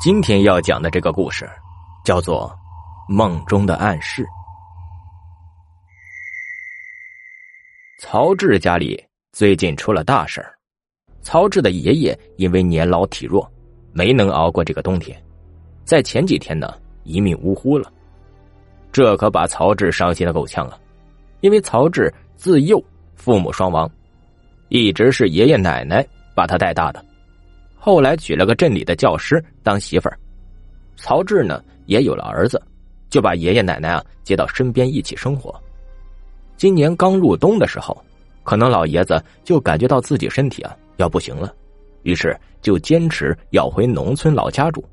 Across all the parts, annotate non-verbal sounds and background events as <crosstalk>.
今天要讲的这个故事，叫做《梦中的暗示》。曹志家里最近出了大事儿，曹志的爷爷因为年老体弱，没能熬过这个冬天，在前几天呢一命呜呼了。这可把曹志伤心的够呛啊！因为曹志自幼父母双亡，一直是爷爷奶奶把他带大的。后来娶了个镇里的教师当媳妇儿，曹志呢也有了儿子，就把爷爷奶奶啊接到身边一起生活。今年刚入冬的时候，可能老爷子就感觉到自己身体啊要不行了，于是就坚持要回农村老家住。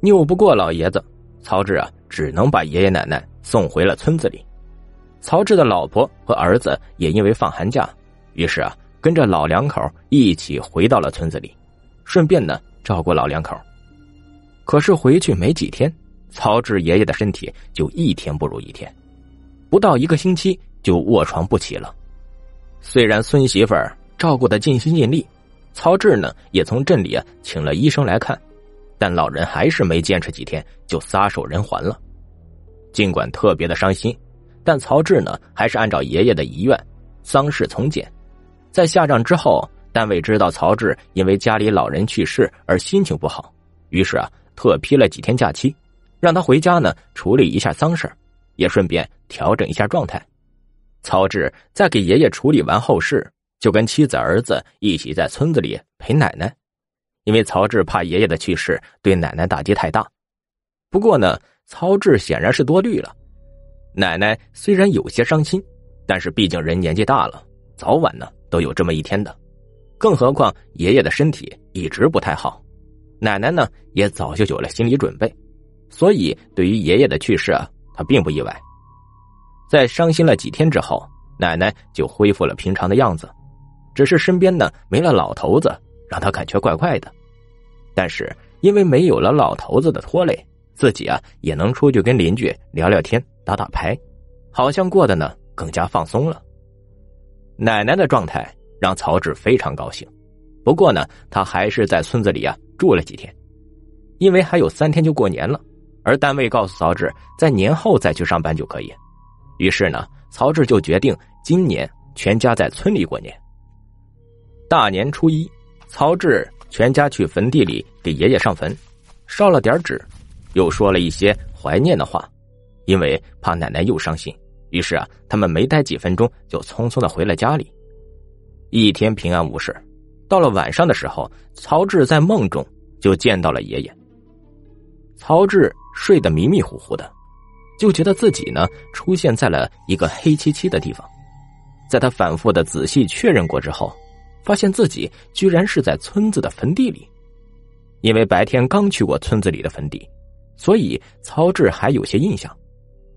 拗不过老爷子，曹志啊只能把爷爷奶奶送回了村子里。曹志的老婆和儿子也因为放寒假，于是啊跟着老两口一起回到了村子里。顺便呢，照顾老两口。可是回去没几天，曹志爷爷的身体就一天不如一天，不到一个星期就卧床不起了。虽然孙媳妇儿照顾的尽心尽力，曹志呢也从镇里啊请了医生来看，但老人还是没坚持几天就撒手人寰了。尽管特别的伤心，但曹志呢还是按照爷爷的遗愿，丧事从简，在下葬之后。单位知道曹志因为家里老人去世而心情不好，于是啊，特批了几天假期，让他回家呢处理一下丧事也顺便调整一下状态。曹志在给爷爷处理完后事，就跟妻子儿子一起在村子里陪奶奶，因为曹志怕爷爷的去世对奶奶打击太大。不过呢，曹志显然是多虑了。奶奶虽然有些伤心，但是毕竟人年纪大了，早晚呢都有这么一天的。更何况爷爷的身体一直不太好，奶奶呢也早就有了心理准备，所以对于爷爷的去世啊，他并不意外。在伤心了几天之后，奶奶就恢复了平常的样子，只是身边呢没了老头子，让他感觉怪怪的。但是因为没有了老头子的拖累，自己啊也能出去跟邻居聊聊天、打打牌，好像过得呢更加放松了。奶奶的状态。让曹志非常高兴，不过呢，他还是在村子里啊住了几天，因为还有三天就过年了，而单位告诉曹志，在年后再去上班就可以。于是呢，曹志就决定今年全家在村里过年。大年初一，曹志全家去坟地里给爷爷上坟，烧了点纸，又说了一些怀念的话，因为怕奶奶又伤心，于是啊，他们没待几分钟就匆匆的回了家里。一天平安无事，到了晚上的时候，曹志在梦中就见到了爷爷。曹志睡得迷迷糊糊的，就觉得自己呢出现在了一个黑漆漆的地方。在他反复的仔细确认过之后，发现自己居然是在村子的坟地里。因为白天刚去过村子里的坟地，所以曹志还有些印象，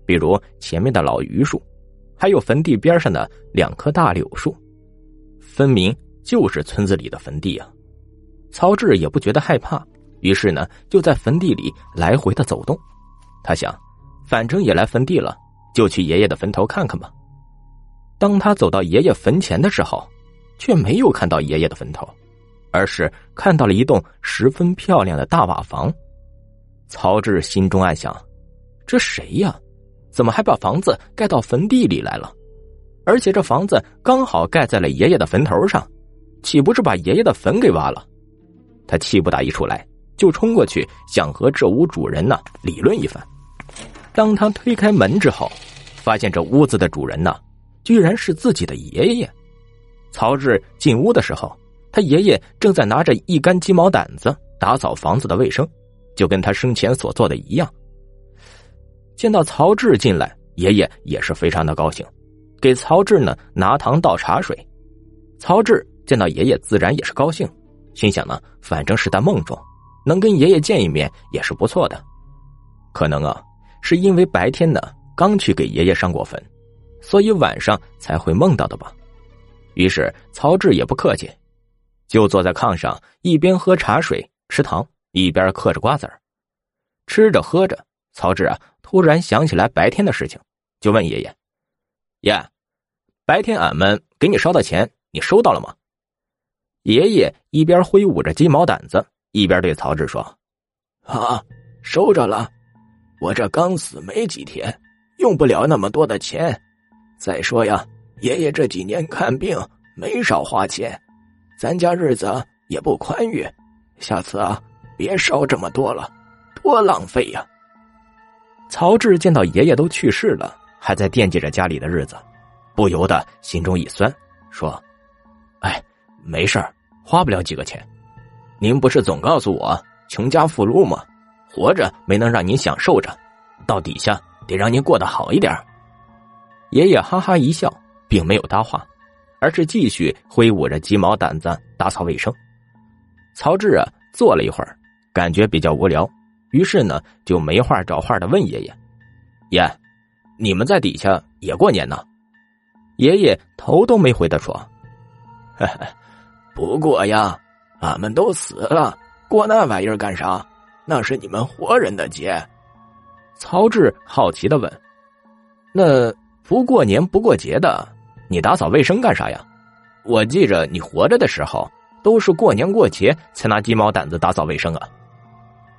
比如前面的老榆树，还有坟地边上的两棵大柳树。分明就是村子里的坟地啊！曹志也不觉得害怕，于是呢，就在坟地里来回的走动。他想，反正也来坟地了，就去爷爷的坟头看看吧。当他走到爷爷坟前的时候，却没有看到爷爷的坟头，而是看到了一栋十分漂亮的大瓦房。曹志心中暗想：这谁呀？怎么还把房子盖到坟地里来了？而且这房子刚好盖在了爷爷的坟头上，岂不是把爷爷的坟给挖了？他气不打一处来，就冲过去想和这屋主人呢理论一番。当他推开门之后，发现这屋子的主人呢，居然是自己的爷爷。曹志进屋的时候，他爷爷正在拿着一干鸡毛掸子打扫房子的卫生，就跟他生前所做的一样。见到曹志进来，爷爷也是非常的高兴。给曹志呢拿糖倒茶水，曹志见到爷爷自然也是高兴，心想呢，反正是在梦中，能跟爷爷见一面也是不错的。可能啊，是因为白天呢刚去给爷爷上过坟，所以晚上才会梦到的吧。于是曹志也不客气，就坐在炕上，一边喝茶水吃糖，一边嗑着瓜子儿。吃着喝着，曹志啊突然想起来白天的事情，就问爷爷。爷，白天俺们给你烧的钱，你收到了吗？爷爷一边挥舞着鸡毛掸子，一边对曹志说：“啊，收着了。我这刚死没几天，用不了那么多的钱。再说呀，爷爷这几年看病没少花钱，咱家日子也不宽裕。下次啊，别烧这么多了，多浪费呀。曹志见到爷爷都去世了，还在惦记着家里的日子，不由得心中一酸，说：“哎，没事花不了几个钱。您不是总告诉我穷家富路吗？活着没能让您享受着，到底下得让您过得好一点。”爷爷哈哈一笑，并没有搭话，而是继续挥舞着鸡毛掸子打扫卫生。曹志啊，坐了一会儿，感觉比较无聊。于是呢，就没话找话的问爷爷：“爷，你们在底下也过年呢？”爷爷头都没回的说：“ <laughs> 不过呀，俺们都死了，过那玩意儿干啥？那是你们活人的节。”曹志好奇的问：“那不过年不过节的，你打扫卫生干啥呀？我记着你活着的时候，都是过年过节才拿鸡毛掸子打扫卫生啊。”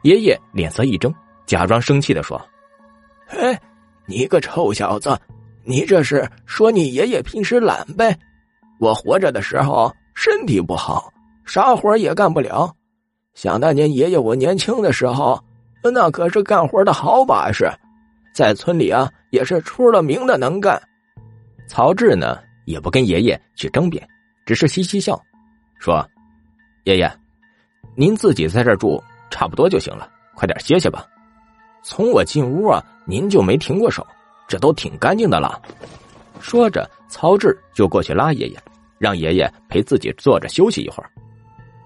爷爷脸色一怔，假装生气的说：“哎，你个臭小子，你这是说你爷爷平时懒呗？我活着的时候身体不好，啥活也干不了。想当年爷爷我年轻的时候，那可是干活的好把式，在村里啊也是出了名的能干。”曹志呢也不跟爷爷去争辩，只是嘻嘻笑，说：“爷爷，您自己在这住。”差不多就行了，快点歇歇吧。从我进屋啊，您就没停过手，这都挺干净的了。说着，曹志就过去拉爷爷，让爷爷陪自己坐着休息一会儿。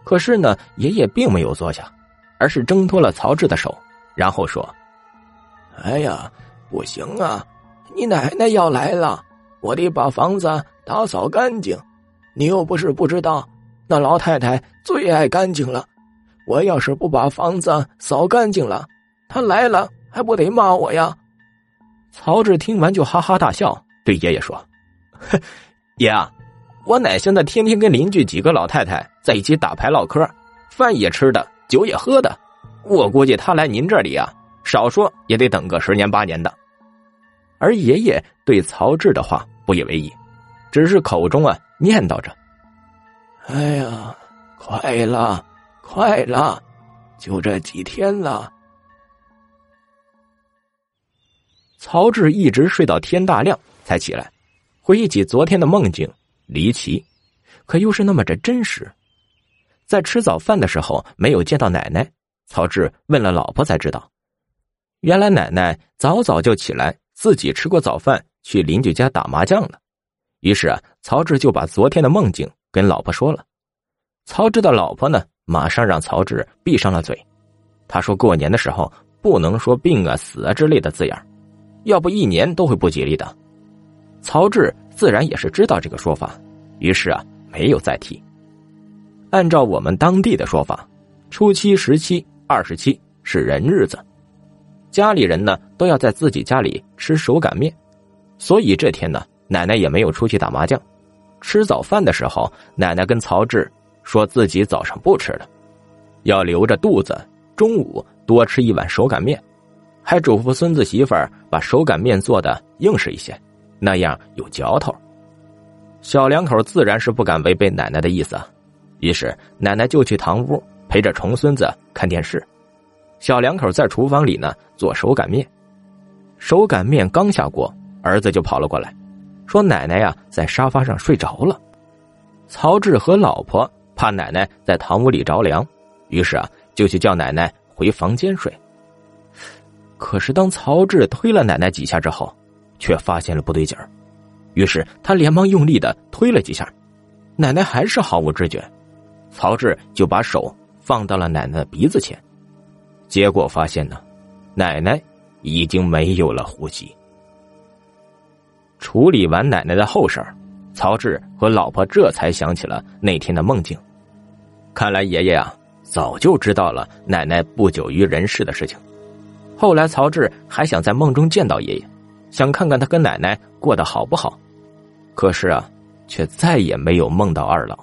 可是呢，爷爷并没有坐下，而是挣脱了曹志的手，然后说：“哎呀，不行啊，你奶奶要来了，我得把房子打扫干净。你又不是不知道，那老太太最爱干净了。”我要是不把房子扫干净了，他来了还不得骂我呀？曹志听完就哈哈大笑，对爷爷说：“ <laughs> 爷啊，我奶现在天天跟邻居几个老太太在一起打牌唠嗑，饭也吃的，酒也喝的。我估计他来您这里啊，少说也得等个十年八年的。”而爷爷对曹志的话不以为意，只是口中啊念叨着：“哎呀，快了。”快了，就这几天了。曹志一直睡到天大亮才起来，回忆起昨天的梦境，离奇，可又是那么着真实。在吃早饭的时候没有见到奶奶，曹志问了老婆才知道，原来奶奶早早就起来自己吃过早饭，去邻居家打麻将了。于是啊，曹志就把昨天的梦境跟老婆说了。曹志的老婆呢？马上让曹志闭上了嘴。他说：“过年的时候不能说病啊、死啊之类的字眼要不一年都会不吉利的。”曹志自然也是知道这个说法，于是啊没有再提。按照我们当地的说法，初七、十七、二十七是人日子，家里人呢都要在自己家里吃手擀面，所以这天呢，奶奶也没有出去打麻将。吃早饭的时候，奶奶跟曹志。说自己早上不吃了，要留着肚子，中午多吃一碗手擀面，还嘱咐孙子媳妇儿把手擀面做的硬实一些，那样有嚼头。小两口自然是不敢违背奶奶的意思，于是奶奶就去堂屋陪着重孙子看电视，小两口在厨房里呢做手擀面。手擀面刚下锅，儿子就跑了过来，说奶奶呀在沙发上睡着了。曹志和老婆。怕奶奶在堂屋里着凉，于是啊，就去叫奶奶回房间睡。可是当曹志推了奶奶几下之后，却发现了不对劲儿，于是他连忙用力的推了几下，奶奶还是毫无知觉。曹志就把手放到了奶奶的鼻子前，结果发现呢，奶奶已经没有了呼吸。处理完奶奶的后事。曹志和老婆这才想起了那天的梦境，看来爷爷啊早就知道了奶奶不久于人世的事情。后来曹志还想在梦中见到爷爷，想看看他跟奶奶过得好不好，可是啊，却再也没有梦到二老。